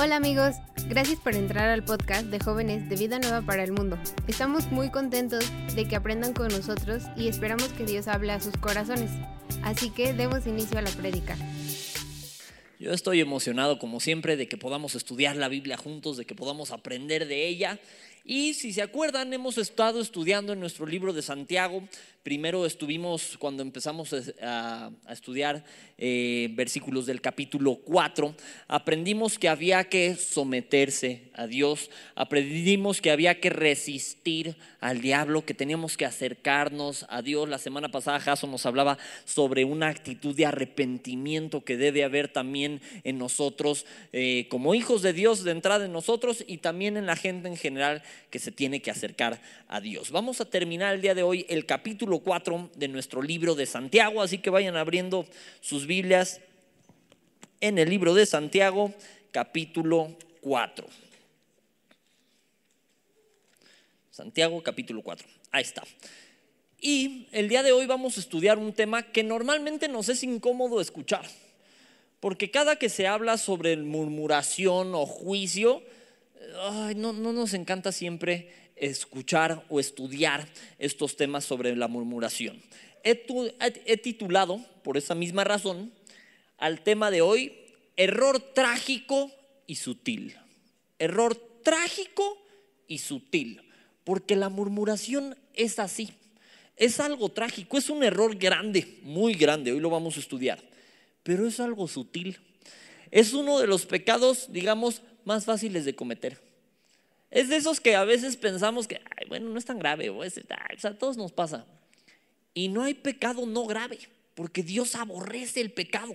Hola amigos, gracias por entrar al podcast de jóvenes de Vida Nueva para el Mundo. Estamos muy contentos de que aprendan con nosotros y esperamos que Dios hable a sus corazones. Así que demos inicio a la prédica. Yo estoy emocionado como siempre de que podamos estudiar la Biblia juntos, de que podamos aprender de ella. Y si se acuerdan, hemos estado estudiando en nuestro libro de Santiago. Primero estuvimos cuando empezamos a, estudiar eh, versículos del capítulo 4. Aprendimos que había que someterse a Dios. Aprendimos que había que resistir al diablo, que teníamos que acercarnos a Dios. La semana pasada Jason nos hablaba sobre una actitud de arrepentimiento que debe haber también en nosotros, eh, como hijos de Dios, de entrada en nosotros y también en la gente en general que se tiene que acercar a Dios. Vamos a terminar el día de hoy el capítulo 4 de nuestro libro de Santiago, así que vayan abriendo sus Biblias en el libro de Santiago, capítulo 4. Santiago, capítulo 4. Ahí está. Y el día de hoy vamos a estudiar un tema que normalmente nos es incómodo escuchar, porque cada que se habla sobre murmuración o juicio, no, no nos encanta siempre escuchar o estudiar estos temas sobre la murmuración. He, titulado, por esa misma razón, al tema de hoy, error trágico y sutil. Error trágico y sutil, porque la murmuración es así. Es algo trágico, es un error grande, muy grande, hoy lo vamos a estudiar, pero es algo sutil. Es uno de los pecados, digamos, más fáciles de cometer. Es de esos que a veces pensamos que, bueno, no es tan grave, o, sea, a todos nos pasa. Y no hay pecado no grave, porque Dios aborrece el pecado.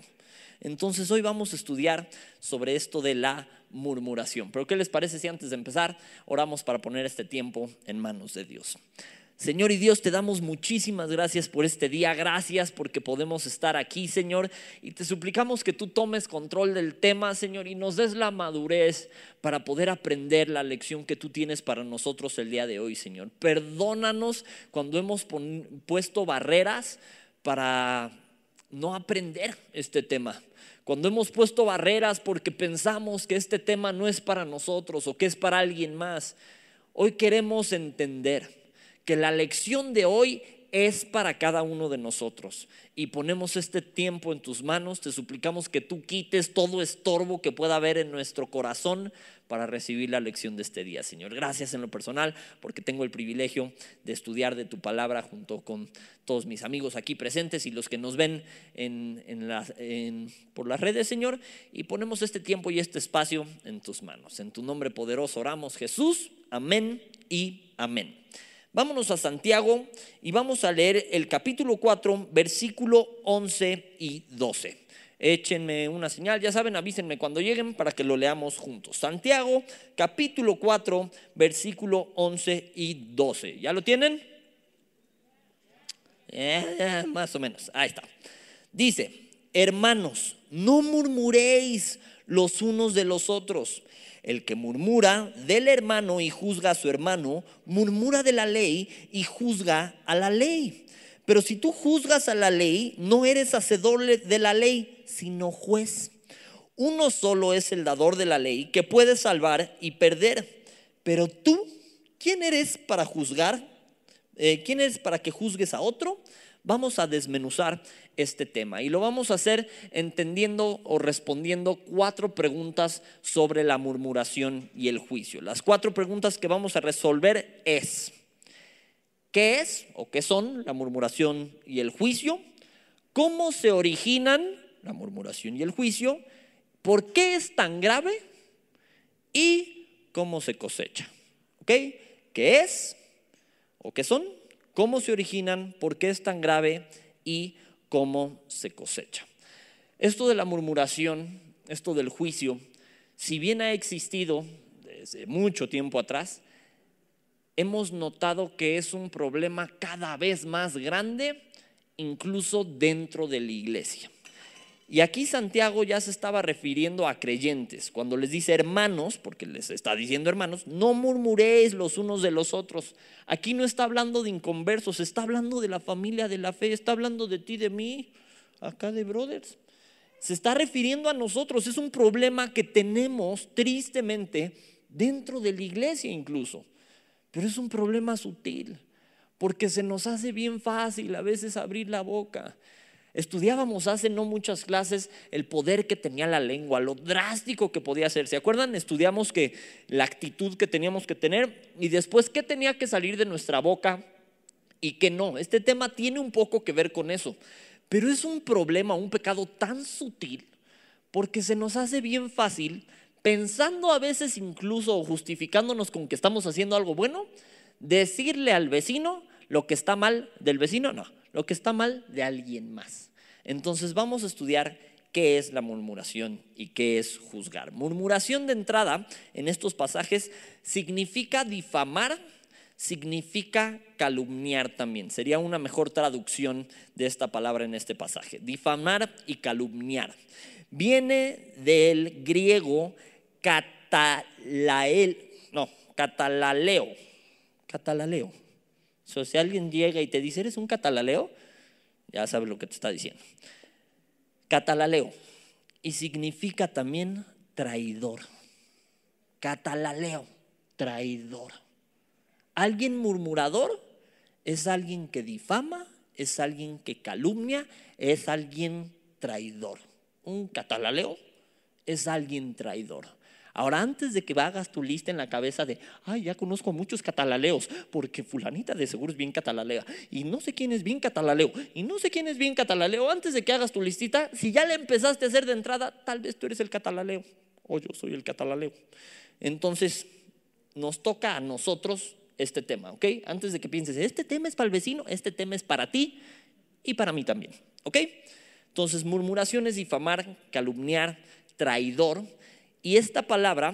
Entonces hoy vamos a estudiar sobre esto de la murmuración. Pero ¿qué les parece si antes de empezar oramos para poner este tiempo en manos de Dios? Señor y Dios, te damos muchísimas gracias por este día, gracias porque podemos estar aquí, Señor, y te suplicamos que tú tomes control del tema, Señor, y nos des la madurez para poder aprender la lección que tú tienes para nosotros el día de hoy, Señor. Perdónanos cuando hemos puesto barreras para no aprender este tema. Cuando hemos puesto barreras porque pensamos que este tema no es para nosotros o que es para alguien más, hoy queremos entender que la lección de hoy es para cada uno de nosotros. Y ponemos este tiempo en tus manos, te suplicamos que tú quites todo estorbo que pueda haber en nuestro corazón para recibir la lección de este día, Señor. Gracias en lo personal porque tengo el privilegio de estudiar de tu palabra junto con todos mis amigos aquí presentes y los que nos ven por las redes, Señor. Y ponemos este tiempo y este espacio en tus manos. En tu nombre poderoso oramos, Jesús. Amén y amén. Vámonos a Santiago y vamos a leer el capítulo 4, versículo 11 y 12. Échenme una señal, ya saben, avísenme cuando lleguen para que lo leamos juntos. Santiago, capítulo 4, versículo 11 y 12. ¿Ya lo tienen? Eh, más o menos, ahí está. Dice, hermanos, no murmuréis los unos de los otros el que murmura del hermano y juzga a su hermano, murmura de la ley y juzga a la ley. Pero si tú juzgas a la ley, no eres hacedor de la ley, sino juez. Uno solo es el dador de la ley que puede salvar y perder. Pero tú, ¿quién eres para juzgar? Eh, ¿Quién eres para que juzgues a otro? Vamos a desmenuzar este tema y lo vamos a hacer entendiendo o respondiendo cuatro preguntas sobre la murmuración y el juicio. Las cuatro preguntas que vamos a resolver es, ¿qué es o qué son la murmuración y el juicio? ¿Cómo se originan la murmuración y el juicio? ¿Por qué es tan grave? ¿Y cómo se cosecha? ¿Qué es o qué son? Cómo se originan, por qué es tan grave y cómo se cosecha. Esto de la murmuración, esto del juicio, si bien ha existido desde mucho tiempo atrás, hemos notado que es un problema cada vez más grande, incluso dentro de la iglesia. Y aquí Santiago ya se estaba refiriendo a creyentes, cuando les dice hermanos, porque les está diciendo hermanos, no murmuréis los unos de los otros. Aquí no está hablando de inconversos, está hablando de la familia de la fe, está hablando de ti, de mí, acá de brothers. se está refiriendo a nosotros. Es un problema que tenemos tristemente dentro de la iglesia incluso. Pero es un problema sutil, porque se nos hace bien fácil a veces abrir la boca. Estudiábamos hace no muchas clases el poder que tenía la lengua, lo drástico que podía ser. ¿Se acuerdan? Estudiamos que la actitud que teníamos que tener y después qué tenía que salir de nuestra boca y qué no. Este tema tiene un poco que ver con eso, pero es un problema, un pecado tan sutil porque se nos hace bien fácil, pensando a veces incluso justificándonos con que estamos haciendo algo bueno, decirle al vecino lo que está mal del vecino, no lo que está mal de alguien más. Entonces vamos a estudiar qué es la murmuración y qué es juzgar. Murmuración de entrada en estos pasajes significa difamar, significa calumniar también. Sería una mejor traducción de esta palabra en este pasaje. Difamar y calumniar. Viene del griego catalael, no, catalaleo. Catalaleo si alguien llega y te dice, ¿eres un catalaleo? Ya sabes lo que te está diciendo. Catalaleo. Y significa también traidor. Catalaleo, traidor. Alguien murmurador es alguien que difama, es alguien que calumnia, es alguien traidor. Un catalaleo es alguien traidor. Ahora, antes de que hagas tu lista en la cabeza de, ay, ya conozco muchos catalaleos, porque fulanita de seguro es bien catalalea, y no sé quién es bien catalaleo, y no sé quién es bien catalaleo, antes de que hagas tu listita, si ya le empezaste a hacer de entrada, tal vez tú eres el catalaleo, o yo soy el catalaleo. Entonces, nos toca a nosotros este tema, ¿ok? Antes de que pienses, este tema es para el vecino, este tema es para ti y para mí también, ¿ok? Entonces, murmuraciones, difamar, calumniar, traidor y esta palabra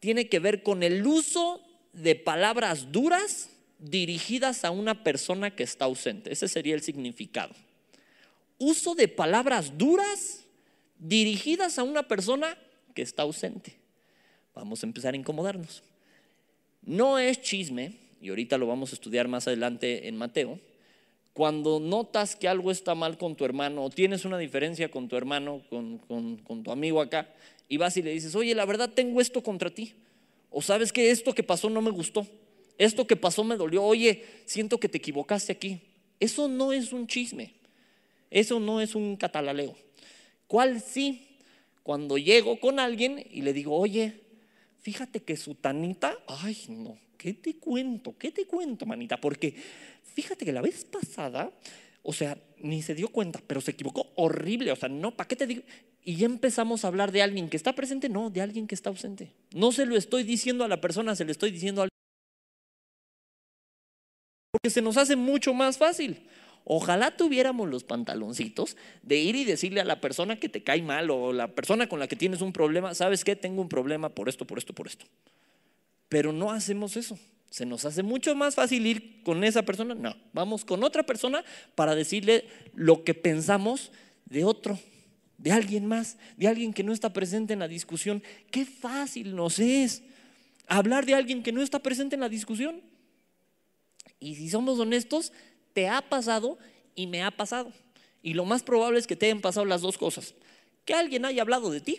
tiene que ver con el uso de palabras duras dirigidas a una persona que está ausente. Ese sería el significado. Uso de palabras duras dirigidas a una persona que está ausente. Vamos a empezar a incomodarnos. No es chisme, y ahorita lo vamos a estudiar más adelante en Mateo, cuando notas que algo está mal con tu hermano o tienes una diferencia con tu hermano, con, tu amigo acá, y vas y le dices, oye, la verdad tengo esto contra ti. O sabes que esto que pasó no me gustó. Esto que pasó me dolió. Oye, siento que te equivocaste aquí. Eso no es un chisme. Eso no es un catalaleo. ¿Cuál sí? Cuando llego con alguien y le digo, oye, fíjate que su tanita, ay no, ¿qué te cuento? ¿Qué te cuento, manita? Porque fíjate que la vez pasada, o sea, ni se dio cuenta, pero se equivocó horrible. O sea, no, ¿para qué te digo? y ya empezamos a hablar de alguien que está presente, no, de alguien que está ausente. No se lo estoy diciendo a la persona, se le estoy diciendo a alguien. Porque se nos hace mucho más fácil. Ojalá tuviéramos los pantaloncitos de ir y decirle a la persona que te cae mal o la persona con la que tienes un problema, ¿sabes qué? Tengo un problema por esto, por esto, por esto. Pero no hacemos eso. Se nos hace mucho más fácil ir con esa persona. No, vamos con otra persona para decirle lo que pensamos de otro de alguien más, de alguien que no está presente en la discusión. Qué fácil nos es hablar de alguien que no está presente en la discusión. Y si somos honestos, te ha pasado y me ha pasado. Y lo más probable es que te hayan pasado las dos cosas. Que alguien haya hablado de ti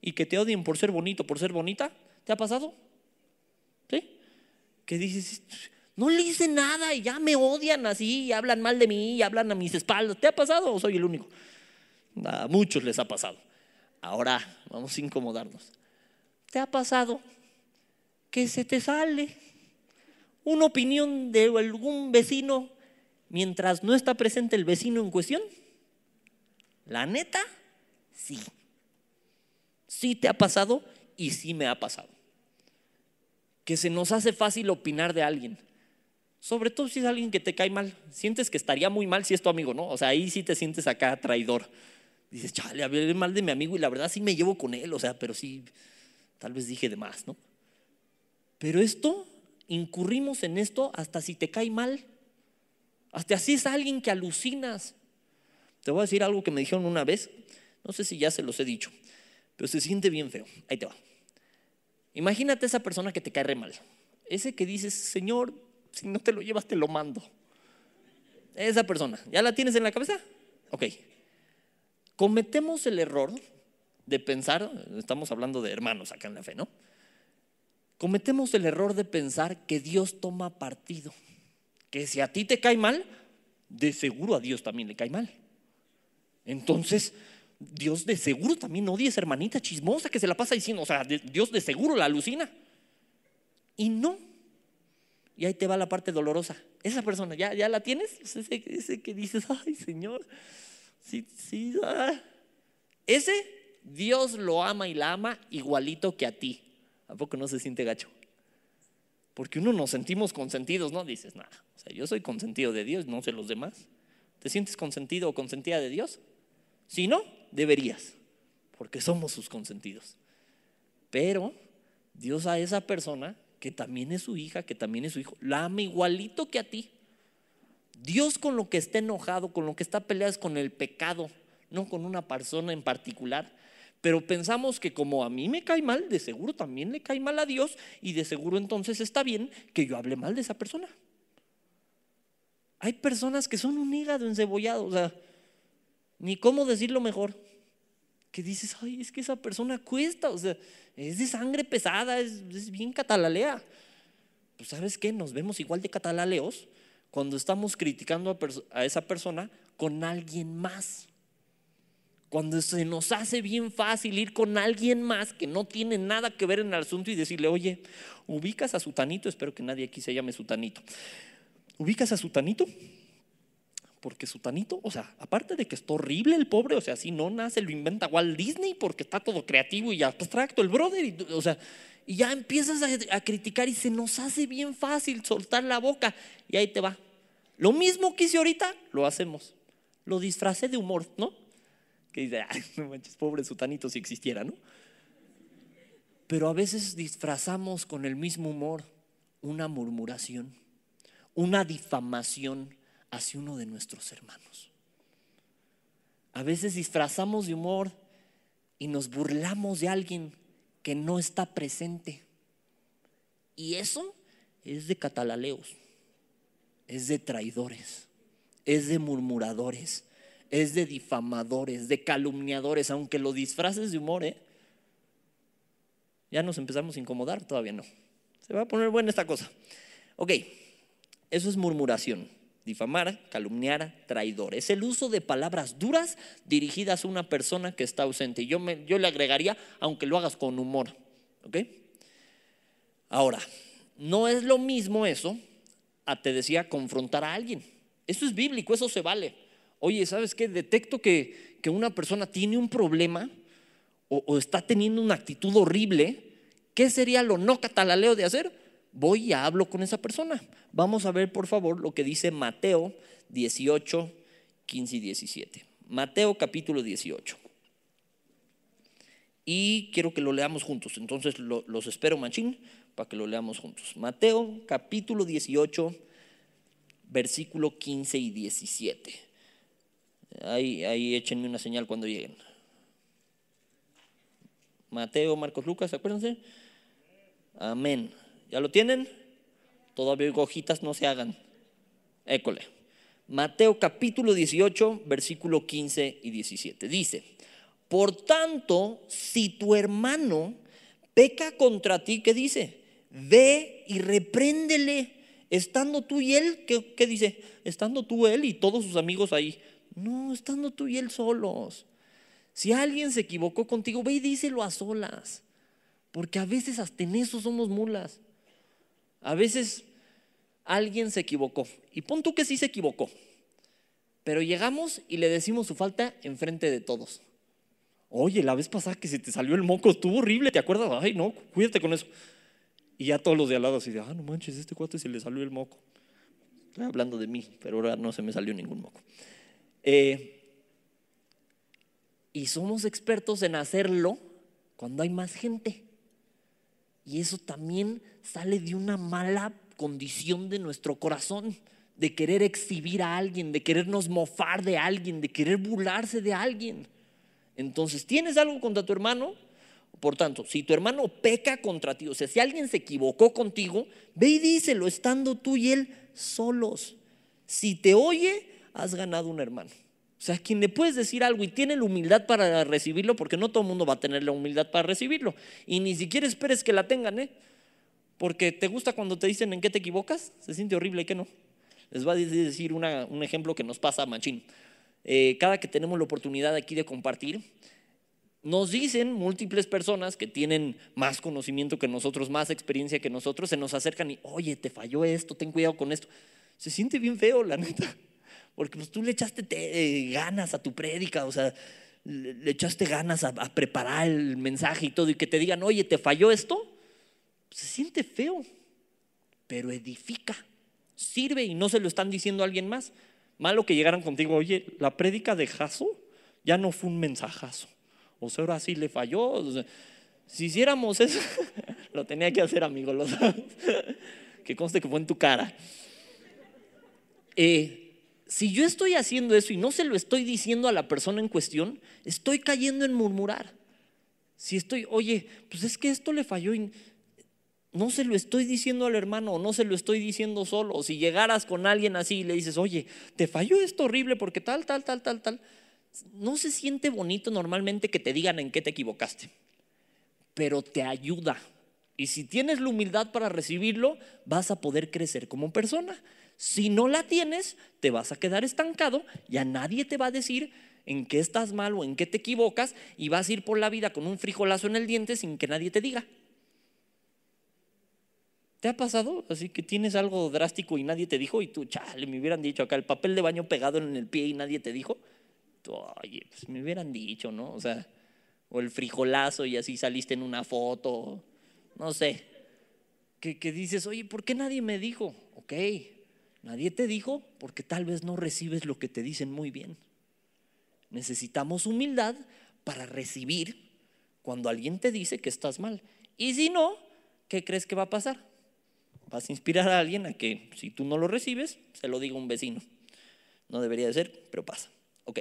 y que te odien por ser bonito, por ser bonita. ¿Te ha pasado? Que dices, no le hice nada y ya me odian así y hablan mal de mí y hablan a mis espaldas. ¿Te ha pasado o soy el único? A muchos les ha pasado. Ahora vamos a incomodarnos. ¿Te ha pasado que se te sale una opinión de algún vecino mientras no está presente el vecino en cuestión? La neta, sí. Sí te ha pasado y sí me ha pasado. Que se nos hace fácil opinar de alguien. Sobre todo si es alguien que te cae mal. Sientes que estaría muy mal si es tu amigo, ¿no? O sea, ahí sí te sientes acá traidor dices, chale, hablé mal de mi amigo y la verdad sí me llevo con él, o sea, pero sí, tal vez dije de más, ¿no? Pero esto, incurrimos en esto hasta si te cae mal. Hasta así es alguien que alucinas. Te voy a decir algo que me dijeron una vez, no sé si ya se los he dicho, pero se siente bien feo. Ahí te va. Imagínate esa persona que te cae mal. Ese que dices, Señor, si no te lo llevas, te lo mando. Esa persona, ¿ya la tienes en la cabeza? Ok. cometemos el error de pensar, estamos hablando de hermanos acá en la fe, ¿no? Cometemos el error de pensar que Dios toma partido, que si a ti te cae mal, de seguro a Dios también le cae mal. Entonces, Dios de seguro también odia esa hermanita chismosa que se la pasa diciendo, o sea, Dios de seguro la alucina. Y no. Y ahí te va la parte dolorosa. Esa persona, ¿ya, ya la tienes? Ese, que dices, ay Señor, sí, sí. Ah". Ese Dios lo ama y la ama igualito que a ti. ¿A poco no se siente gacho? Porque uno nos sentimos consentidos, ¿no? Dices, nada, o sea, yo soy consentido de Dios, no sé los demás. ¿Te sientes consentido o consentida de Dios? Si no, deberías, porque somos sus consentidos. Pero Dios a esa persona, que también es su hija, que también es su hijo, la ama igualito que a ti. Dios con lo que está enojado, con lo que está peleado es con el pecado, no con una persona en particular. Pero pensamos que como a mí me cae mal, de seguro también le cae mal a Dios y de seguro entonces está bien que yo hable mal de esa persona. Hay personas que son un hígado encebollado, o sea, ni cómo decirlo mejor. Que dices, ay, es que esa persona cuesta, o sea, es de sangre pesada, es, bien catalalea. Pues sabes qué, nos vemos igual de catalaleos cuando estamos criticando a esa persona con alguien más. Cuando se nos hace bien fácil ir con alguien más que no tiene nada que ver en el asunto y decirle, oye, ubicas a Sutanito, espero que nadie aquí se llame Sutanito. ¿Ubicas a Sutanito? Porque Sutanito, o sea, aparte de que está horrible el pobre, o sea, si no nace, lo inventa Walt Disney porque está todo creativo y abstracto el brother, o sea, y ya empiezas a, criticar y se nos hace bien fácil soltar la boca y ahí te va. Lo mismo que hice ahorita, lo hacemos. Lo disfracé de humor, ¿no? que dice, no manches, pobre sutanito si existiera, ¿no? Pero a veces disfrazamos con el mismo humor una murmuración, una difamación hacia uno de nuestros hermanos. A veces disfrazamos de humor y nos burlamos de alguien que no está presente. Y eso es de catalaleos, es de traidores, es de murmuradores, es de difamadores, de calumniadores, aunque lo disfraces de humor, ¿eh? Ya nos empezamos a incomodar, todavía no. Se va a poner buena esta cosa. Ok, eso es murmuración. Difamar, calumniar, traidor. Es el uso de palabras duras dirigidas a una persona que está ausente. Yo, me, yo le agregaría, aunque lo hagas con humor. ¿Ok? Ahora, no es lo mismo eso a, te decía, confrontar a alguien. Eso es bíblico, eso se vale oye, ¿sabes qué? Detecto que, una persona tiene un problema o, está teniendo una actitud horrible. ¿Qué sería lo no catalaleo de hacer? Voy y hablo con esa persona. Vamos a ver, por favor, lo que dice Mateo 18, 15 y 17. Mateo capítulo 18. Y quiero que lo leamos juntos. Entonces los espero, machín, para que lo leamos juntos. Mateo capítulo 18, versículo 15 y 17. Ahí, ahí échenme una señal cuando lleguen. Mateo, Marcos, Lucas, acuérdense. Amén. ¿Ya lo tienen? Todavía hojitas no se hagan. École. Mateo capítulo 18, versículo 15 y 17. Dice, por tanto, si tu hermano peca contra ti, ¿qué dice? Ve y repréndele, estando tú y él, ¿qué, qué dice? Estando tú, él y todos sus amigos ahí no, estando tú y él solos. Si alguien se equivocó contigo, ve y díselo a solas. Porque a veces hasta en eso somos mulas. A veces alguien se equivocó. Y pon tú que sí se equivocó. Pero llegamos y le decimos su falta enfrente de todos. Oye, la vez pasada que se te salió el moco estuvo horrible, ¿te acuerdas? Ay, no, cuídate con eso. Y ya todos los de al lado así de, ah, no manches, este cuate se le salió el moco. Estoy hablando de mí, pero ahora no se me salió ningún moco. Eh, y somos expertos en hacerlo cuando hay más gente. Y eso también sale de una mala condición de nuestro corazón, de querer exhibir a alguien, de querernos mofar de alguien, de querer burlarse de alguien. Entonces, ¿tienes algo contra tu hermano? Por tanto, si tu hermano peca contra ti, o sea, si alguien se equivocó contigo, ve y díselo, estando tú y él solos. Si te oye, has ganado un hermano. O sea, quien le puedes decir algo y tiene la humildad para recibirlo, porque no todo el mundo va a tener la humildad para recibirlo. Y ni siquiera esperes que la tengan, ¿eh? Porque te gusta cuando te dicen en qué te equivocas, se siente horrible que no. Les voy a decir un ejemplo que nos pasa a Machín. Eh, cada que tenemos la oportunidad aquí de compartir, nos dicen múltiples personas que tienen más conocimiento que nosotros, más experiencia que nosotros, se nos acercan y, oye, te falló esto, ten cuidado con esto. Se siente bien feo, la neta. Porque pues tú le echaste eh, ganas a tu prédica, o sea, le, echaste ganas a, preparar el mensaje y todo, y que te digan, oye, ¿te falló esto? Se siente feo, pero edifica, sirve y no se lo están diciendo a alguien más. Malo que llegaran contigo, oye, la prédica de Jaso ya no fue un mensajazo. O sea, ahora sí le falló. si hiciéramos eso, lo tenía que hacer, amigo, lo que conste que fue en tu cara. Eh, si yo estoy haciendo eso y no se lo estoy diciendo a la persona en cuestión, estoy cayendo en murmurar. Si estoy, oye, pues es que esto le falló y no se lo estoy diciendo al hermano o no se lo estoy diciendo solo. Si llegaras con alguien así y le dices, oye, te falló esto horrible porque tal, tal, tal, tal, tal. No se siente bonito normalmente que te digan en qué te equivocaste, pero te ayuda. Y si tienes la humildad para recibirlo, vas a poder crecer como persona. Si no la tienes, te vas a quedar estancado, ya nadie te va a decir en qué estás mal o en qué te equivocas y vas a ir por la vida con un frijolazo en el diente sin que nadie te diga. ¿Te ha pasado? Así que tienes algo drástico y nadie te dijo y tú, chale, me hubieran dicho acá el papel de baño pegado en el pie y nadie te dijo. oye, pues me hubieran dicho, ¿no? O sea, o el frijolazo y así saliste en una foto, no sé. Que, dices, oye, ¿por qué nadie me dijo? Ok, Nadie te dijo porque tal vez no recibes lo que te dicen muy bien. Necesitamos humildad para recibir cuando alguien te dice que estás mal. Y si no, ¿qué crees que va a pasar? Vas a inspirar a alguien a que si tú no lo recibes, se lo diga un vecino. No debería de ser, pero pasa. Ok.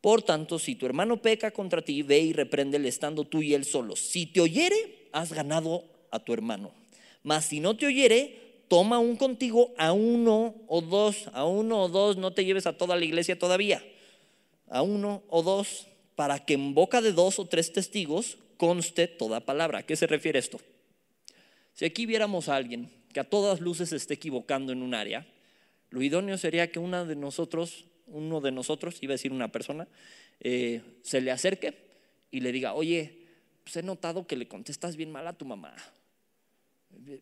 Por tanto, si tu hermano peca contra ti, ve y repréndele estando tú y él solos. Si te oyere, has ganado a tu hermano. Mas si no te oyere, toma un contigo a uno o dos, a uno o dos, no te lleves a toda la iglesia todavía, a uno o dos, para que en boca de dos o tres testigos conste toda palabra. ¿A qué se refiere esto? Si aquí viéramos a alguien que a todas luces esté equivocando en un área, lo idóneo sería que una de nosotros, uno de nosotros, iba a decir una persona, eh, se le acerque y le diga, oye, pues he notado que le contestas bien mal a tu mamá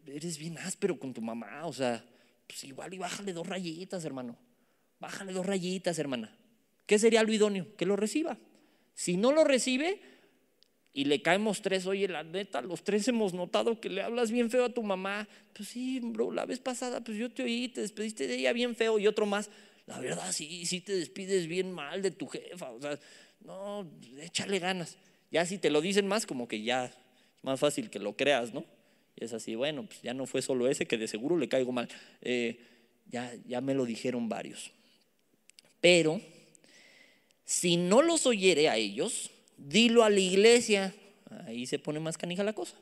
eres bien áspero con tu mamá, o sea, pues igual y bájale dos rayitas, hermano. Bájale dos rayitas, hermana. ¿Qué sería lo idóneo? Que lo reciba. Si no lo recibe y le caemos tres, oye, la neta, los tres hemos notado que le hablas bien feo a tu mamá. Pues sí, bro, la vez pasada, pues yo te oí, te despediste de ella bien feo y otro más. La verdad, sí, sí te despides bien mal de tu jefa. O sea, no, échale ganas. Ya si te lo dicen más, como que ya es más fácil que lo creas, ¿no? Y es así, bueno, pues ya no fue solo ese, que de seguro le caigo mal. Eh, ya, ya me lo dijeron varios. Pero, si no los oyere a ellos, dilo a la iglesia. Ahí se pone más canija la cosa.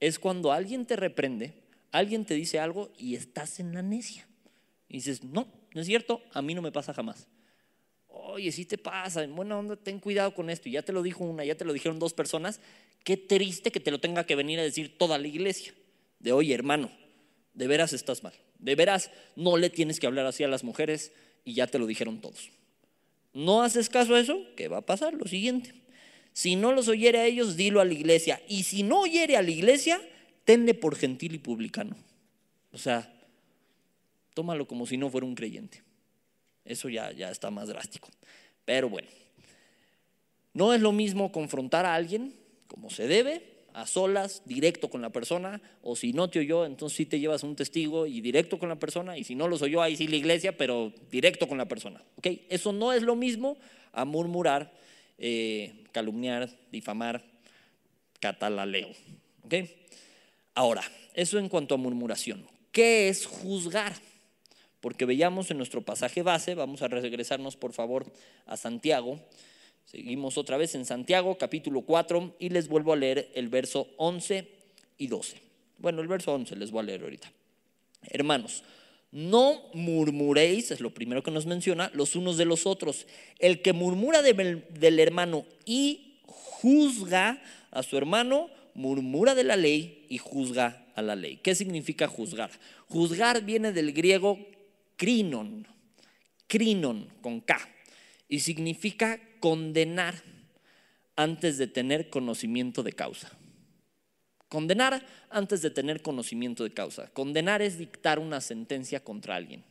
Es cuando alguien te reprende, alguien te dice algo y estás en la necia. Y dices, no, no es cierto, a mí no me pasa jamás. Oye, si te pasa, en buena onda, ten cuidado con esto. Y ya te lo dijo una, ya te lo dijeron dos personas. Qué triste que te lo tenga que venir a decir toda la iglesia. De oye, hermano, de veras estás mal. De veras no le tienes que hablar así a las mujeres y ya te lo dijeron todos. No haces caso a eso, ¿qué va a pasar? Lo siguiente. Si no los oyere a ellos, dilo a la iglesia. Y si no oyere a la iglesia, tenle por gentil y publicano. O sea, tómalo como si no fuera un creyente. Eso ya, ya está más drástico. Pero bueno, no es lo mismo confrontar a alguien como se debe, a solas, directo con la persona, o si no te oyó, entonces sí te llevas un testigo y directo con la persona, y si no los oyó, ahí sí la iglesia, pero directo con la persona. ¿okay? Eso no es lo mismo a murmurar, eh, calumniar, difamar, catalaleo. ¿okay? Ahora, eso en cuanto a murmuración. ¿Qué es juzgar? Porque veíamos en nuestro pasaje base, vamos a regresarnos por favor a Santiago, seguimos otra vez en Santiago capítulo 4 y les vuelvo a leer el verso 11 y 12. Bueno, el verso 11 les voy a leer ahorita. Hermanos, No murmuréis, es lo primero que nos menciona, los unos de los otros. El que murmura del hermano y juzga a su hermano, murmura de la ley y juzga a la ley. ¿Qué significa juzgar? Juzgar viene del griego krinon, krinon con K, y significa condenar antes de tener conocimiento de causa. Condenar antes de tener conocimiento de causa. Condenar es dictar una sentencia contra alguien.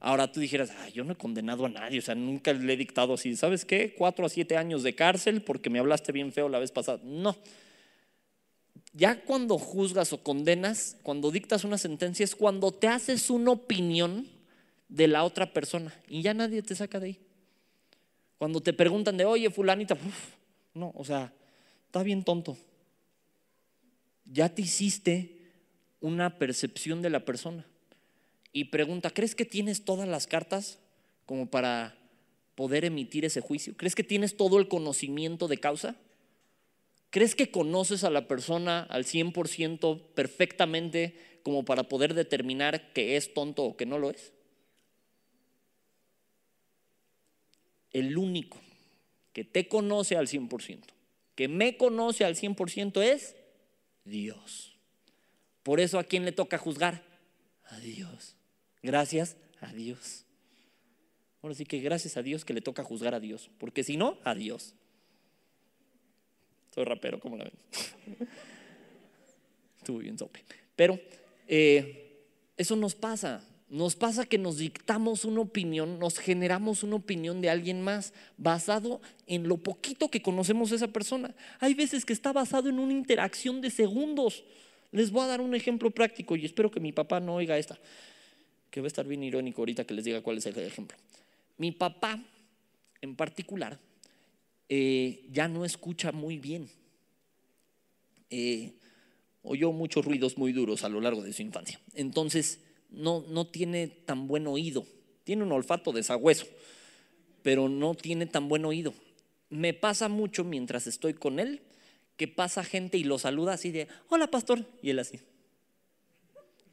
Ahora tú dijeras, yo no he condenado a nadie, o sea, nunca le he dictado así, ¿sabes qué? Cuatro a siete años de cárcel porque me hablaste bien feo la vez pasada. No. Ya cuando juzgas o condenas, cuando dictas una sentencia, es cuando te haces una opinión de la otra persona y ya nadie te saca de ahí. Cuando te preguntan de, oye, fulanita, no, o sea, está bien tonto ya te hiciste una percepción de la persona. Y pregunta, ¿crees que tienes todas las cartas como para poder emitir ese juicio? ¿Crees que tienes todo el conocimiento de causa? ¿Crees que conoces a la persona al 100% perfectamente como para poder determinar que es tonto o que no lo es? El único que te conoce al 100%, que me conoce al 100% es Dios. Por eso a quién le toca juzgar? A Dios. Gracias a Dios. Ahora sí que gracias a Dios que le toca juzgar a Dios, porque si no, a Dios. Soy rapero, ¿cómo la ven? Estuvo bien sope. Pero eh, eso nos pasa. Nos pasa que nos dictamos una opinión, nos generamos una opinión de alguien más basado en lo poquito que conocemos de esa persona. Hay veces que está basado en una interacción de segundos. Les voy a dar un ejemplo práctico y espero que mi papá no oiga esta, que va a estar bien irónico ahorita que les diga cuál es el ejemplo. Mi papá, en particular, eh, ya no escucha muy bien. Eh, oyó muchos ruidos muy duros a lo largo de su infancia. Entonces, no, no tiene tan buen oído. Tiene un olfato de sagüeso, pero no tiene tan buen oído. Me pasa mucho mientras estoy con él que pasa gente y lo saluda así de, hola pastor, y él así.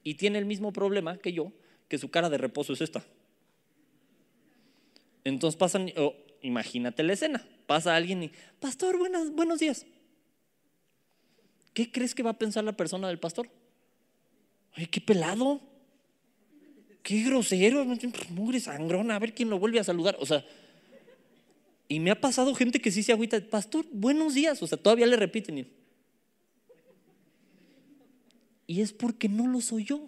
Y tiene el mismo problema que yo, que su cara de reposo es esta. Entonces pasan, imagínate la escena, pasa alguien y, pastor, buenas, buenos días. ¿Qué crees que va a pensar la persona del pastor? Ay, qué pelado qué grosero, mugre sangrona, a ver quién lo vuelve a saludar. O sea, y me ha pasado gente que sí se agüita, pastor, buenos días, o sea, todavía le repiten. Y es porque no los oyó,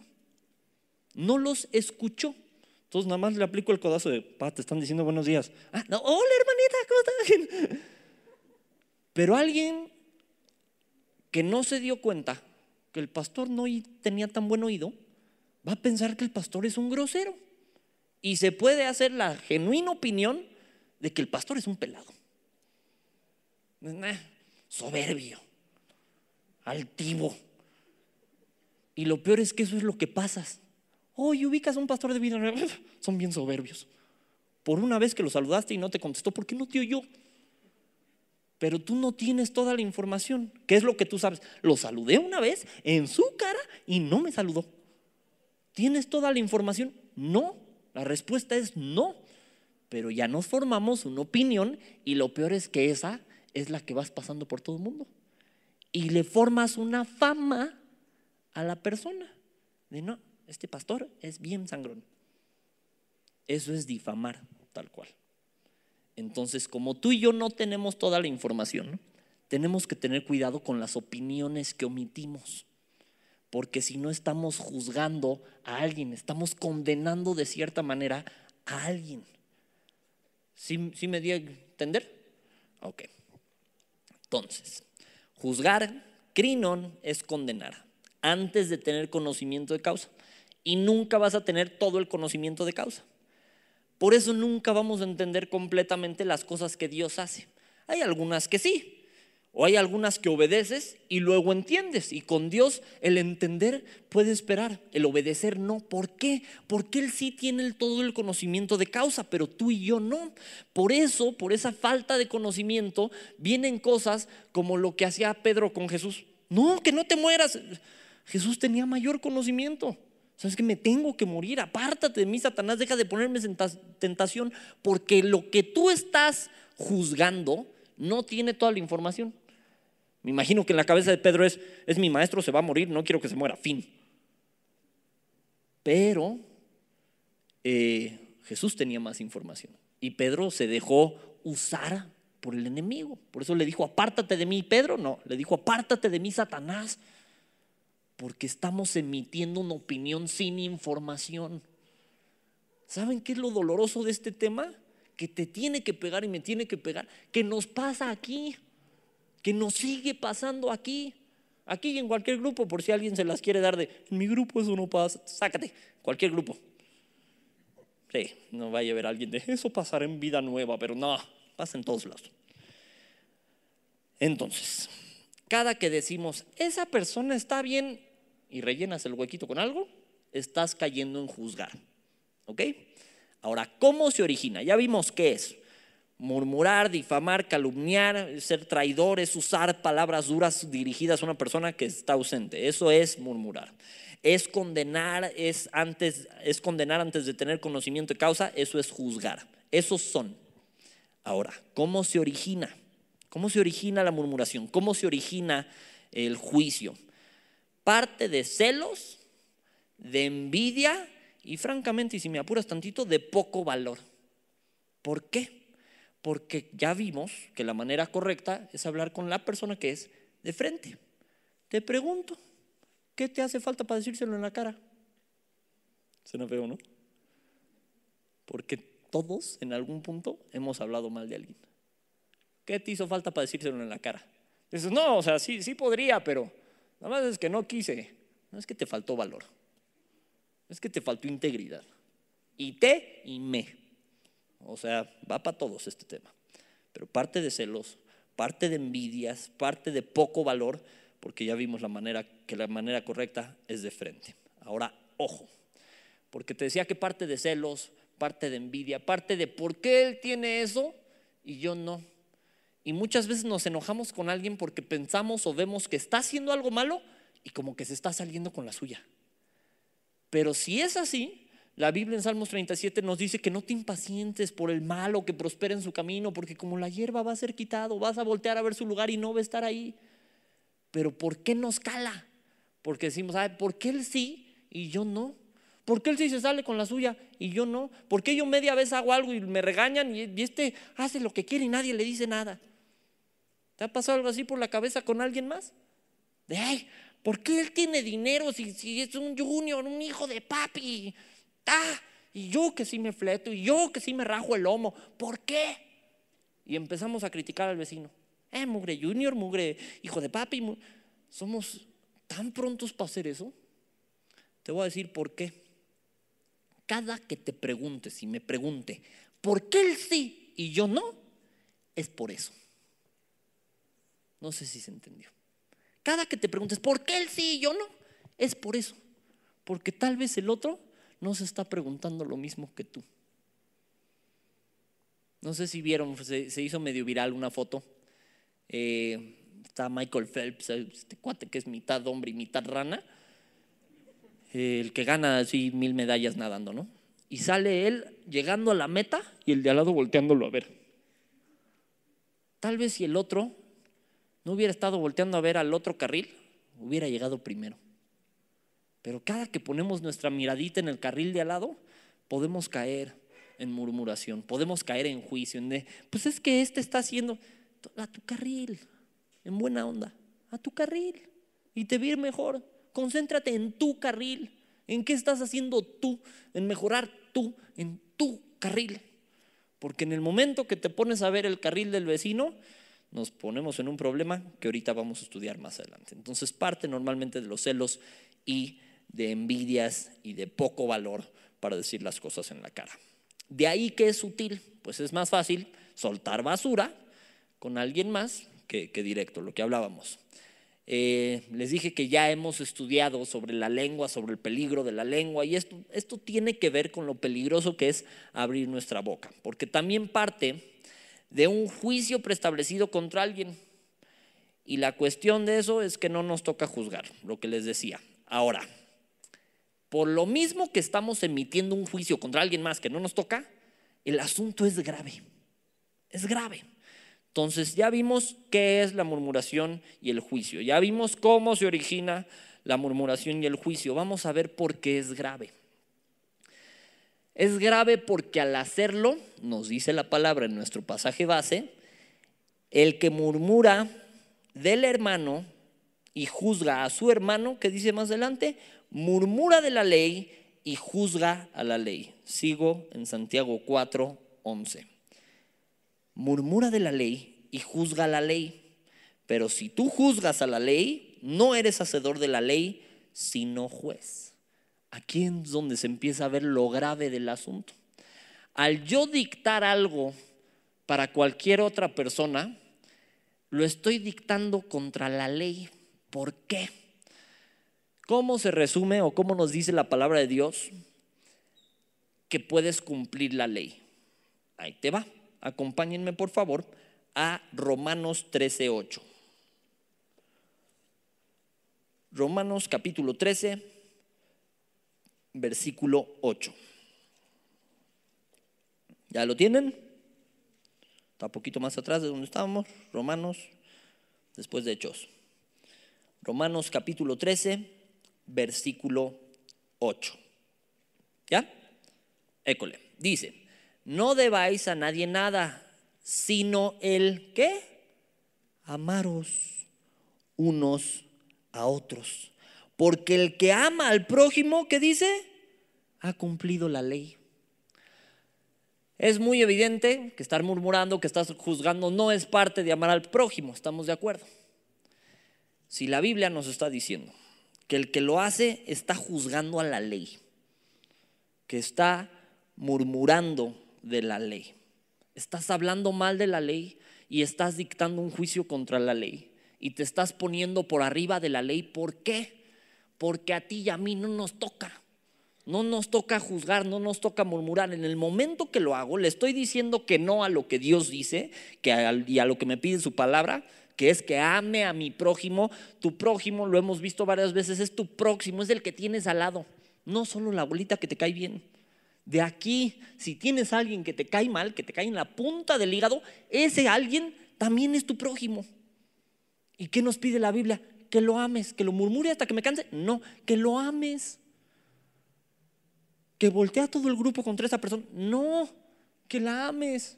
no los escuchó. Entonces nada más le aplico el codazo de, pa, te están diciendo buenos días. Ah, no, hola hermanita, ¿cómo estás? Pero alguien que no se dio cuenta que el pastor no tenía tan buen oído, va a pensar que el pastor es un grosero. Y se puede hacer la genuina opinión de que el pastor es un pelado. soberbio, altivo. Y lo peor es que eso es lo que pasas. Hoy ubicas a un pastor de vida Son bien soberbios. Por una vez que lo saludaste y no te contestó, ¿por qué no te oyó? Pero tú no tienes toda la información. ¿Qué es lo que tú sabes? Lo saludé una vez en su cara y no me saludó. ¿Tienes toda la información? No. La respuesta es no. Pero ya nos formamos una opinión y lo peor es que esa es la que vas pasando por todo el mundo. Y le formas una fama a la persona. De no, este pastor es bien sangrón. Eso es difamar, tal cual. Entonces, como tú y yo no tenemos toda la información, tenemos que tener cuidado con las opiniones que omitimos porque si no estamos juzgando a alguien, estamos condenando de cierta manera a alguien. ¿Sí, me di a entender? Ok. Entonces, juzgar, crinon, es condenar antes de tener conocimiento de causa. Y nunca vas a tener todo el conocimiento de causa. Por eso nunca vamos a entender completamente las cosas que Dios hace. Hay algunas que sí, o hay algunas que obedeces y luego entiendes. Y con Dios el entender puede esperar, el obedecer no. ¿Por qué? Porque Él sí tiene todo el conocimiento de causa, pero tú y yo no. Por eso, por esa falta de conocimiento, vienen cosas como lo que hacía Pedro con Jesús. No, que no te mueras. Jesús tenía mayor conocimiento. ¿Sabes que me tengo que morir? Apártate de mí, Satanás, deja de ponerme en tentación, porque lo que tú estás juzgando no tiene toda la información. Me imagino que en la cabeza de Pedro es, es mi maestro, se va a morir, no quiero que se muera, fin. Pero eh, Jesús tenía más información y Pedro se dejó usar por el enemigo. Por eso le dijo, apártate de mí, Pedro. No, le dijo, apártate de mí, Satanás porque estamos emitiendo una opinión sin información. ¿Saben qué es lo doloroso de este tema? Que te tiene que pegar y me tiene que pegar, que nos pasa aquí, que nos sigue pasando aquí, aquí y en cualquier grupo, por si alguien se las quiere dar de, mi grupo eso no pasa, sácate, cualquier grupo. Sí, no vaya a haber alguien de, eso pasará en vida nueva, pero no, pasa en todos lados. Entonces, cada que decimos, esa persona está bien y rellenas el huequito con algo, estás cayendo en juzgar. ¿Ok? Ahora, ¿cómo se origina? Ya vimos qué es. Murmurar, difamar, calumniar, ser traidor, es usar palabras duras dirigidas a una persona que está ausente. Eso es murmurar. Es condenar, es, antes, es condenar antes de tener conocimiento de causa, eso es juzgar. Esos son. Ahora, ¿cómo se origina? ¿Cómo se origina la murmuración? ¿Cómo se origina el juicio? parte de celos, de envidia y francamente, y si me apuras tantito, de poco valor. ¿Por qué? Porque ya vimos que la manera correcta es hablar con la persona que es de frente. Te pregunto, ¿qué te hace falta para decírselo en la cara? Suena feo, ¿no? Porque todos en algún punto hemos hablado mal de alguien. ¿Qué te hizo falta para decírselo en la cara? Dices, no, o sea, sí, sí podría, pero Nada más es que no quise. No es que te faltó valor. Es que te faltó integridad. Y te y me. O sea, va para todos este tema. Pero parte de celos, parte de envidias, parte de poco valor, porque ya vimos la manera que la manera correcta es de frente. Ahora, ojo, porque te decía que parte de celos, parte de envidia, parte de por qué él tiene eso y yo no. Y muchas veces nos enojamos con alguien porque pensamos o vemos que está haciendo algo malo y como que se está saliendo con la suya. Pero si es así, la Biblia en Salmos 37 nos dice que no te impacientes por el malo que prospera en su camino, porque como la hierba va a ser quitado, vas a voltear a ver su lugar y no va a estar ahí. Pero ¿por qué nos cala? Porque decimos, ¿por qué él sí y yo no? ¿Por qué él sí se sale con la suya y yo no? ¿Por qué yo media vez hago algo y me regañan y este hace lo que quiere y nadie le dice nada? ¿Te ha pasado algo así por la cabeza con alguien más? De, ay, ¿por qué él tiene dinero si, si es un junior, un hijo de papi? Ah, y yo que sí me fleto, y yo que sí me rajo el lomo. ¿Por qué? Y empezamos a criticar al vecino. Eh, mugre junior, mugre hijo de papi. Somos tan prontos para hacer eso. Te voy a decir por qué. Cada que te preguntes y me pregunte, ¿por qué él sí y yo no? Es por eso. No sé si se entendió. Cada que te preguntes, ¿por qué él sí y yo no? Es por eso. Porque tal vez el otro no se está preguntando lo mismo que tú. No sé si vieron, se, hizo medio viral una foto. Eh, está Michael Phelps, este cuate que es mitad hombre y mitad rana. el que gana así mil medallas nadando, ¿no? Y sale él llegando a la meta y el de al lado volteándolo a ver. Tal vez si el otro no hubiera estado volteando a ver al otro carril, hubiera llegado primero. Pero cada que ponemos nuestra miradita en el carril de al lado, podemos caer en murmuración, podemos caer en juicio, en pues es que este está haciendo a tu carril, en buena onda, a tu carril, y te va mejor. Concéntrate en tu carril, en qué estás haciendo tú, en mejorar tú, en tu carril. Porque en el momento que te pones a ver el carril del vecino, nos ponemos en un problema que ahorita vamos a estudiar más adelante. Entonces parte normalmente de los celos y de envidias y de poco valor para decir las cosas en la cara. De ahí que es útil, pues es más fácil soltar basura con alguien más que, directo, lo que hablábamos. Eh, les dije que ya hemos estudiado sobre la lengua, sobre el peligro de la lengua, y esto tiene que ver con lo peligroso que es abrir nuestra boca, porque también parte de un juicio preestablecido contra alguien. Y la cuestión de eso es que no nos toca juzgar, lo que les decía. Ahora, por lo mismo que estamos emitiendo un juicio contra alguien más que no nos toca, el asunto es grave. Es grave. Entonces ya vimos qué es la murmuración y el juicio. Ya vimos cómo se origina la murmuración y el juicio. Vamos a ver por qué es grave. Es grave porque al hacerlo, nos dice la palabra en nuestro pasaje base, el que murmura del hermano y juzga a su hermano, que dice más adelante, murmura de la ley y juzga a la ley. Sigo en Santiago 4, 11. Murmura de la ley y juzga la ley. Pero si tú juzgas a la ley, no eres hacedor de la ley, sino juez. Aquí es donde se empieza a ver lo grave del asunto. Al yo dictar algo para cualquier otra persona, lo estoy dictando contra la ley. ¿Por qué? ¿Cómo se resume o cómo nos dice la palabra de Dios que puedes cumplir la ley? Ahí te va. Acompáñenme por favor a Romanos 13:8. Romanos capítulo 13, versículo 8. ¿Ya lo tienen? Está un poquito más atrás de donde estábamos. Romanos, después de Hechos. Romanos capítulo 13, versículo 8. ¿Ya? École. Dice, no debáis a nadie nada, sino el que amaros unos a otros. Porque el que ama al prójimo, ¿qué dice? Ha cumplido la ley. Es muy evidente que estar murmurando, que estás juzgando, no es parte de amar al prójimo, estamos de acuerdo. Si la Biblia nos está diciendo que el que lo hace está juzgando a la ley, que está murmurando de la ley, estás hablando mal de la ley y estás dictando un juicio contra la ley y te estás poniendo por arriba de la ley. ¿Por qué? Porque a ti y a mí no nos toca. No nos toca juzgar, no nos toca murmurar. En el momento que lo hago, le estoy diciendo que no a lo que Dios dice que y a lo que me pide su palabra, que es que ame a mi prójimo. Tu prójimo, lo hemos visto varias veces, es tu próximo, es el que tienes al lado. No solo la abuelita que te cae bien. De aquí, si tienes a alguien que te cae mal, que te cae en la punta del hígado, ese alguien también es tu prójimo. ¿Y qué nos pide la Biblia? Que lo ames, que lo murmure hasta que me canse. No, que lo ames. Que voltea todo el grupo contra esa persona. No, que la ames.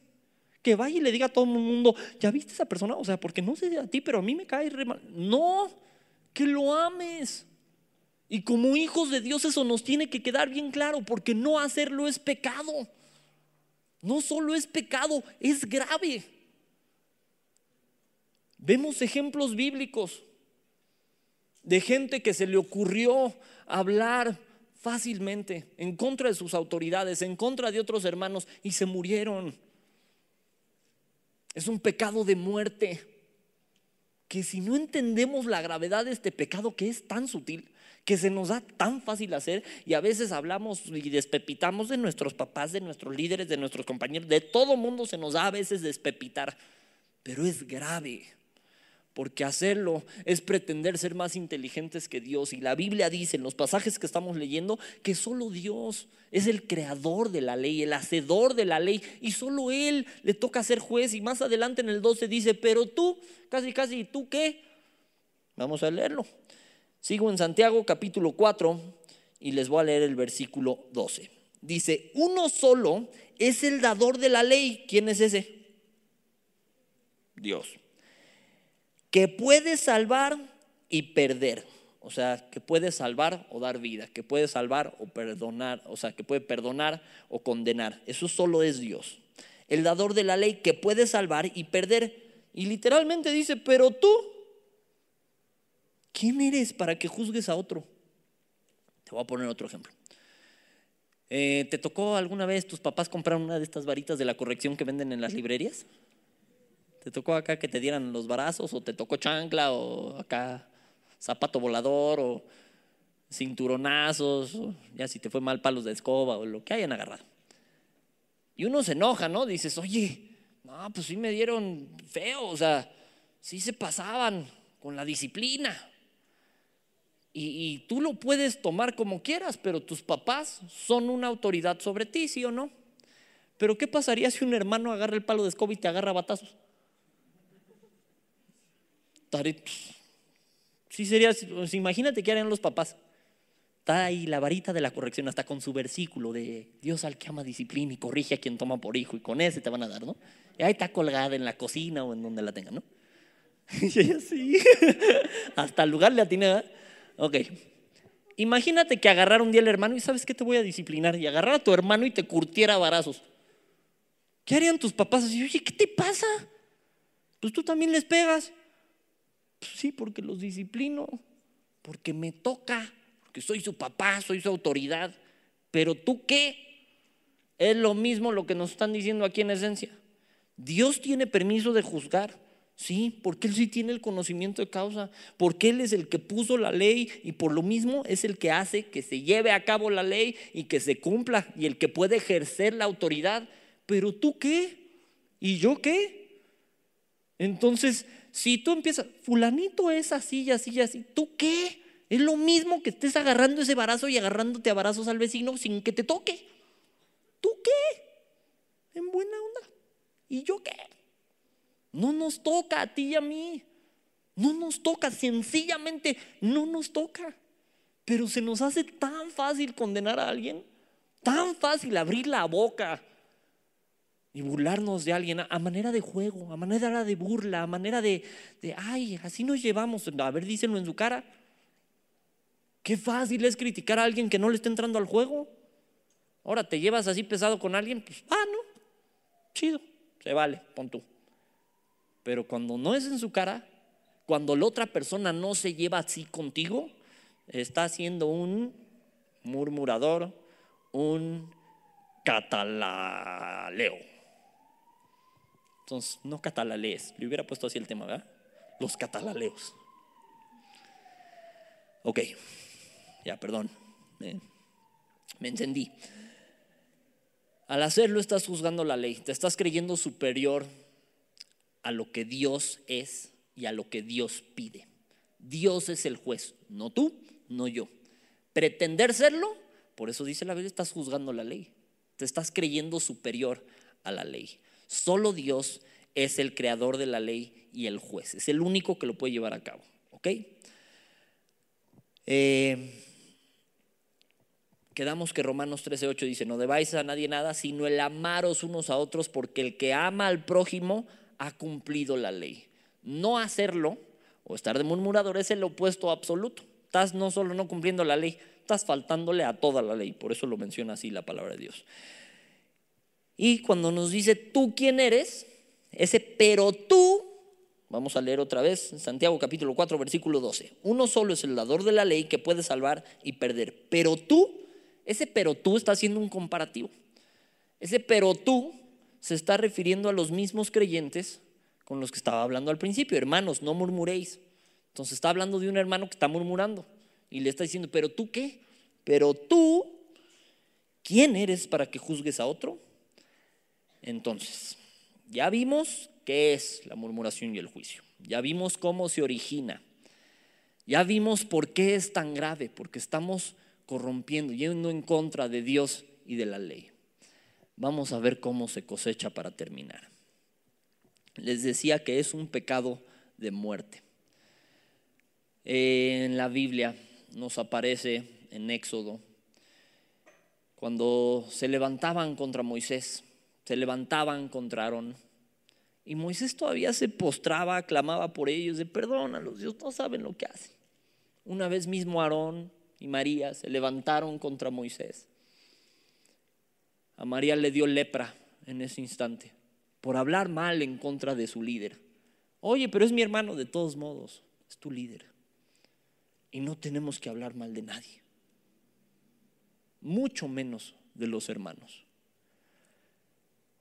Que vaya y le diga a todo el mundo, ¿ya viste a esa persona? O sea, porque no sé a ti, pero a mí me cae re mal. No, que lo ames. Y como hijos de Dios eso nos tiene que quedar bien claro, porque no hacerlo es pecado. No solo es pecado, es grave. Vemos ejemplos bíblicos de gente que se le ocurrió hablar fácilmente en contra de sus autoridades, en contra de otros hermanos y se murieron. Es un pecado de muerte. Que si no entendemos la gravedad de este pecado que es tan sutil, que se nos da tan fácil hacer y a veces hablamos y despepitamos de nuestros papás, de nuestros líderes, de nuestros compañeros, de todo mundo se nos da a veces despepitar, pero es grave porque hacerlo es pretender ser más inteligentes que Dios. Y la Biblia dice en los pasajes que estamos leyendo que solo Dios es el creador de la ley, el hacedor de la ley. Y solo Él le toca ser juez. Y más adelante en el 12 dice, pero tú, casi, casi, ¿tú qué? Vamos a leerlo. Sigo en Santiago capítulo 4 y les voy a leer el versículo 12. Dice, uno solo es el dador de la ley. ¿Quién es ese? Dios que puede salvar y perder. O sea, que puede salvar o dar vida, que puede salvar o perdonar, o sea, que puede perdonar o condenar. Eso solo es Dios. El dador de la ley que puede salvar y perder. Y literalmente dice, pero tú, ¿quién eres para que juzgues a otro? Te voy a poner otro ejemplo. Eh, ¿Te tocó alguna vez tus papás comprar una de estas varitas de la corrección que venden en las librerías? ¿Te tocó acá que te dieran los barazos o te tocó chancla o acá zapato volador o cinturonazos, ya si te fue mal palos de escoba o lo que hayan agarrado? Y uno se enoja, ¿no? Dices, oye, no, pues sí me dieron feo, o sea, sí se pasaban con la disciplina. y, tú lo puedes tomar como quieras, pero tus papás son una autoridad sobre ti, ¿sí o no? Pero ¿qué pasaría si un hermano agarra el palo de escoba y te agarra batazos? Sí sería, pues, imagínate qué harían los papás. Está ahí la varita de la corrección, hasta con su versículo de Dios al que ama disciplina y corrige a quien toma por hijo, y con ese te van a dar, ¿no? Y ahí está colgada en la cocina o en donde la tengan, ¿no? Y ella sí, hasta el lugar le atina. Ok. Imagínate que agarrar un día al hermano y sabes que te voy a disciplinar y agarrar a tu hermano y te curtiera varazos. ¿Qué harían tus papás así? Oye, ¿qué te pasa? Pues tú también les pegas. Sí, porque los disciplino, porque me toca, porque soy su papá, soy su autoridad. Pero tú qué? Es lo mismo lo que nos están diciendo aquí en esencia. Dios tiene permiso de juzgar. Sí, porque Él sí tiene el conocimiento de causa, porque Él es el que puso la ley y por lo mismo es el que hace que se lleve a cabo la ley y que se cumpla y el que puede ejercer la autoridad. Pero tú qué? ¿Y yo qué? Entonces, si tú empiezas, fulanito es así y así y así, ¿tú qué? Es lo mismo que estés agarrando ese barazo y agarrándote a barazos al vecino sin que te toque. ¿Tú qué? En buena onda. ¿Y yo qué? No nos toca a ti y a mí. No nos toca, sencillamente no nos toca. Pero se nos hace tan fácil condenar a alguien, tan fácil abrir la boca y burlarnos de alguien a, manera de juego, a manera de burla, a manera de, de, ay, así nos llevamos. A ver, díselo en su cara. Qué fácil es criticar a alguien que no le está entrando al juego. Ahora te llevas así pesado con alguien, pues, ah, no, chido, se vale, pon tú. Pero cuando no es en su cara, cuando la otra persona no se lleva así contigo, está siendo un murmurador, un catalaleo. Entonces, no catalalees, le hubiera puesto así el tema, ¿verdad? Los catalaleos. Ok, ya, perdón, me, encendí. Al hacerlo estás juzgando la ley, te estás creyendo superior a lo que Dios es y a lo que Dios pide. Dios es el juez, no tú, no yo. Pretender serlo, por eso dice la Biblia, estás juzgando la ley. Te estás creyendo superior a la ley. Solo Dios es el creador de la ley y el juez. Es el único que lo puede llevar a cabo. ¿Ok? Eh, quedamos que Romanos 13:8 dice: No debáis a nadie nada, sino el amaros unos a otros, porque el que ama al prójimo ha cumplido la ley. No hacerlo o estar de murmurador es el opuesto absoluto. Estás no solo no cumpliendo la ley, estás faltándole a toda la ley. Por eso lo menciona así la palabra de Dios. Y cuando nos dice tú quién eres, ese pero tú, vamos a leer otra vez, Santiago capítulo 4, versículo 12. Uno solo es el dador de la ley que puede salvar y perder. Pero tú, ese pero tú está haciendo un comparativo. Ese pero tú se está refiriendo a los mismos creyentes con los que estaba hablando al principio. Hermanos, no murmuréis. Entonces está hablando de un hermano que está murmurando y le está diciendo, pero tú qué? Pero tú, ¿quién eres para que juzgues a otro? Entonces, ya vimos qué es la murmuración y el juicio. Ya vimos cómo se origina. Ya vimos por qué es tan grave, porque estamos corrompiendo, yendo en contra de Dios y de la ley. Vamos a ver cómo se cosecha para terminar. Les decía que es un pecado de muerte. En la Biblia nos aparece en Éxodo, cuando se levantaban contra Moisés, se levantaban contra Aarón, y Moisés todavía se postraba, clamaba por ellos, de perdónalos, Dios no saben lo que hacen. Una vez mismo Aarón y María se levantaron contra Moisés a María le dio lepra en ese instante por hablar mal en contra de su líder. Oye, pero es mi hermano de todos modos, es tu líder. Y no tenemos que hablar mal de nadie, mucho menos de los hermanos.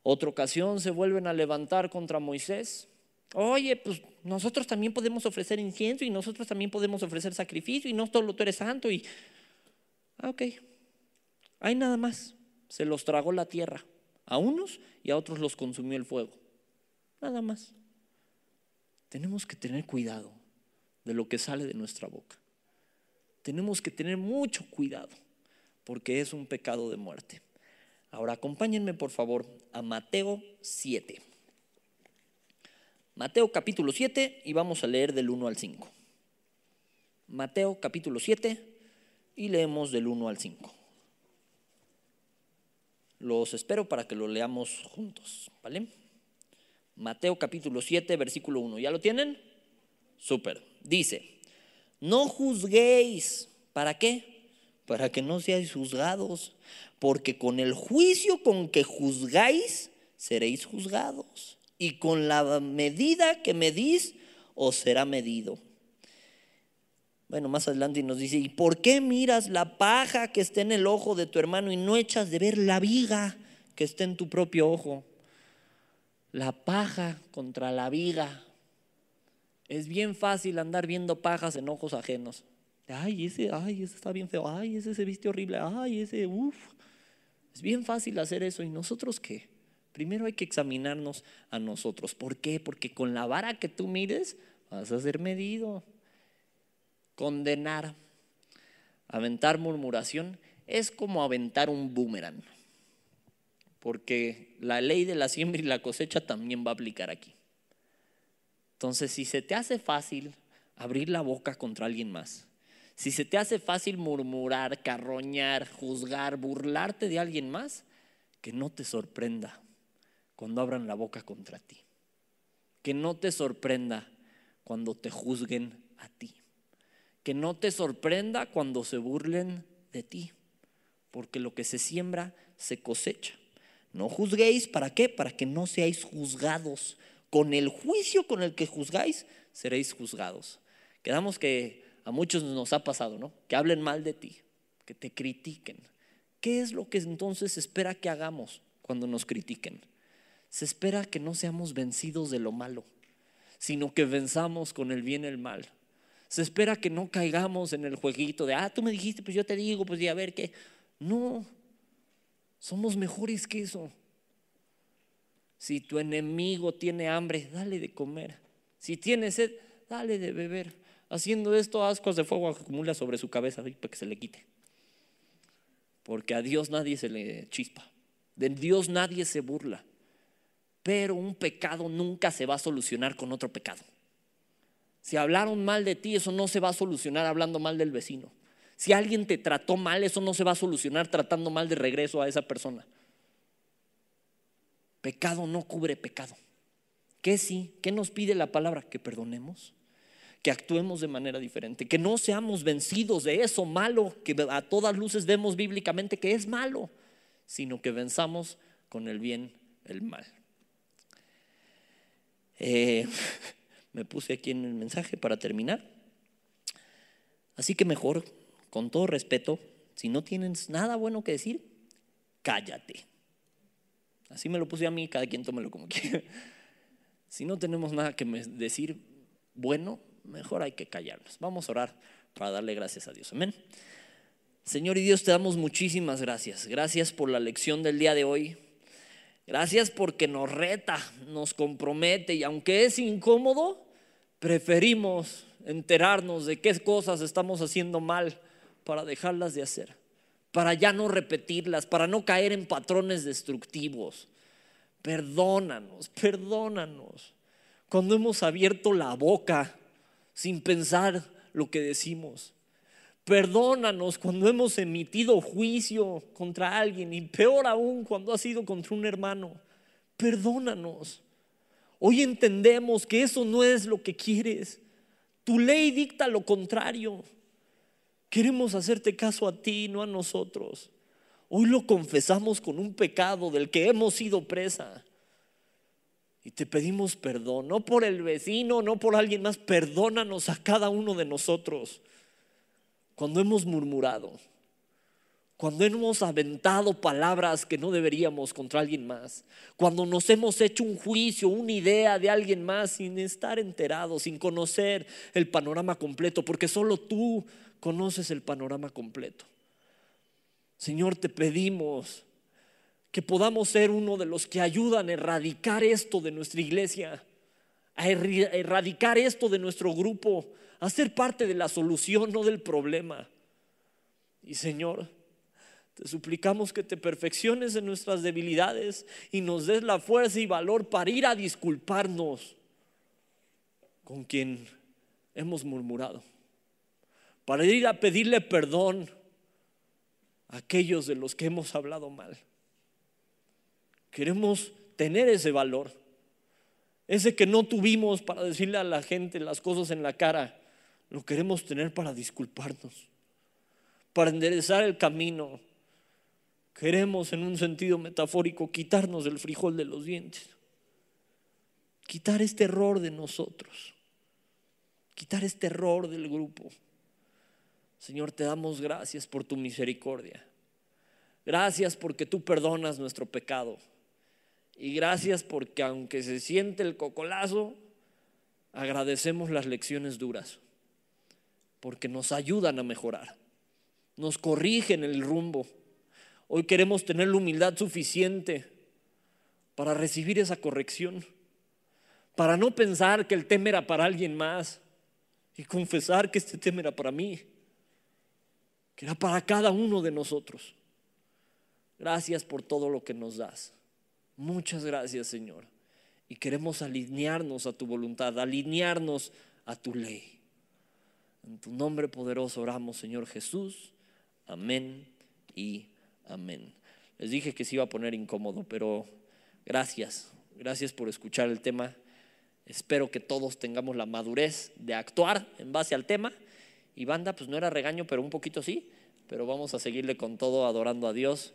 Otra ocasión se vuelven a levantar contra Moisés. Oye, pues nosotros también podemos ofrecer incienso y nosotros también podemos ofrecer sacrificio y no solo tú eres santo y... Ah, ok, hay nada más se los tragó la tierra. A unos y a otros los consumió el fuego. Nada más. Tenemos que tener cuidado de lo que sale de nuestra boca. tenemos que tener mucho cuidado porque es un pecado de muerte. Ahora acompáñenme por favor a Mateo 7. Mateo capítulo 7 y vamos a leer del 1 al 5. Mateo capítulo 7 y leemos del 1 al 5. Los espero para que lo leamos juntos, ¿vale? Mateo capítulo 7, versículo 1. ¿Ya lo tienen? Súper. Dice, no juzguéis. ¿Para qué? Para que no seáis juzgados. Porque con el juicio con que juzgáis, seréis juzgados. Y con la medida que medís, os será medido. Bueno, más adelante nos dice, ¿y por qué miras la paja que está en el ojo de tu hermano y no echas de ver la viga que está en tu propio ojo? La paja contra la viga. Es bien fácil andar viendo pajas en ojos ajenos. Ay, ese, ay, ese está bien feo. Ay, ese se viste horrible. Ay, ese, uff. Es bien fácil hacer eso. ¿Y nosotros qué? Primero hay que examinarnos a nosotros. ¿Por qué? Porque con la vara que tú mires vas a ser medido. Condenar, aventar murmuración, es como aventar un boomerang. Porque la ley de la siembra y la cosecha también va a aplicar aquí. Entonces, si se te hace fácil abrir la boca contra alguien más, si se te hace fácil murmurar, carroñar, juzgar, burlarte de alguien más, que no te sorprenda cuando abran la boca contra ti. Que no te sorprenda cuando te juzguen a ti. Que no te sorprenda cuando se burlen de ti. Porque lo que se siembra se cosecha. No juzguéis, ¿para qué? Para que no seáis juzgados con el juicio con el que juzgáis, seréis juzgados. Quedamos que a muchos nos ha pasado, ¿no? Que hablen mal de ti, que te critiquen. ¿Qué es lo que entonces se espera que hagamos cuando nos critiquen? Se espera que no seamos vencidos de lo malo, sino que venzamos con el bien el mal. Se espera que no caigamos en el jueguito de, ah, tú me dijiste, pues yo te digo, pues y a ver qué. No, somos mejores que eso. Si tu enemigo tiene hambre, dale de comer. Si tiene sed, dale de beber. Haciendo esto, ascuas de fuego acumula sobre su cabeza para que se le quite. Porque a Dios nadie se le chispa. De Dios nadie se burla. Pero un pecado nunca se va a solucionar con otro pecado. Si hablaron mal de ti, eso no se va a solucionar hablando mal del vecino. Si alguien te trató mal, eso no se va a solucionar tratando mal de regreso a esa persona. Pecado no cubre pecado. ¿Qué sí? ¿Qué nos pide la palabra? Que perdonemos, que actuemos de manera diferente, que no seamos vencidos de eso malo que a todas luces vemos bíblicamente que es malo, sino que venzamos con el bien el mal. Eh, me puse aquí en el mensaje para terminar. Así que mejor, con todo respeto, si no tienes nada bueno que decir, cállate. Así me lo puse a mí, cada quien tómelo como quiera. Si no tenemos nada que decir bueno, mejor hay que callarnos. Vamos a orar para darle gracias a Dios. Amén. Señor y Dios, te damos muchísimas gracias. Gracias por la lección del día de hoy. Gracias porque nos reta, nos compromete y aunque es incómodo, preferimos enterarnos de qué cosas estamos haciendo mal para dejarlas de hacer para ya no repetirlas, para no caer en patrones destructivos. Perdónanos, perdónanos. Cuando hemos abierto la boca sin pensar lo que decimos. Perdónanos cuando hemos emitido juicio contra alguien y peor aún cuando ha sido contra un hermano. Perdónanos. Hoy entendemos que eso no es lo que quieres. Tu ley dicta lo contrario. Queremos hacerte caso a ti, no a nosotros. Hoy lo confesamos con un pecado del que hemos sido presa. Y te pedimos perdón, no por el vecino, no por alguien más, perdónanos a cada uno de nosotros. Cuando hemos murmurado, cuando hemos aventado palabras que no deberíamos contra alguien más, cuando nos hemos hecho un juicio, una idea de alguien más sin estar enterados, sin conocer el panorama completo, porque solo tú conoces el panorama completo. Señor, te pedimos que podamos ser uno de los que ayudan a erradicar esto de nuestra iglesia, a erradicar esto de nuestro grupo, a ser parte de la solución, no del problema. Y Señor, te suplicamos que te perfecciones en nuestras debilidades y nos des la fuerza y valor para ir a disculparnos con quien hemos murmurado, para ir a pedirle perdón a aquellos de los que hemos hablado mal. Queremos tener ese valor, ese que no tuvimos para decirle a la gente las cosas en la cara, lo queremos tener para disculparnos, para enderezar el camino Queremos, en un sentido metafórico, quitarnos el frijol de los dientes. Quitar este error de nosotros. Quitar este error del grupo. Señor, te damos gracias por tu misericordia. Gracias porque tú perdonas nuestro pecado. Y gracias porque aunque se siente el cocolazo, agradecemos las lecciones duras. Porque nos ayudan a mejorar. Nos corrigen el rumbo Hoy queremos tener la humildad suficiente para recibir esa corrección, para no pensar que el tema era para alguien más y confesar que este tema era para mí, que era para cada uno de nosotros. Gracias por todo lo que nos das. Muchas gracias, Señor. Y queremos alinearnos a tu voluntad, alinearnos a tu ley. En tu nombre poderoso oramos, Señor Jesús. Amén y Amén. Les dije que se iba a poner incómodo, pero gracias. Gracias por escuchar el tema. Espero que todos tengamos la madurez de actuar en base al tema. Y banda, pues no era regaño, pero un poquito sí. Pero vamos a seguirle con todo adorando a Dios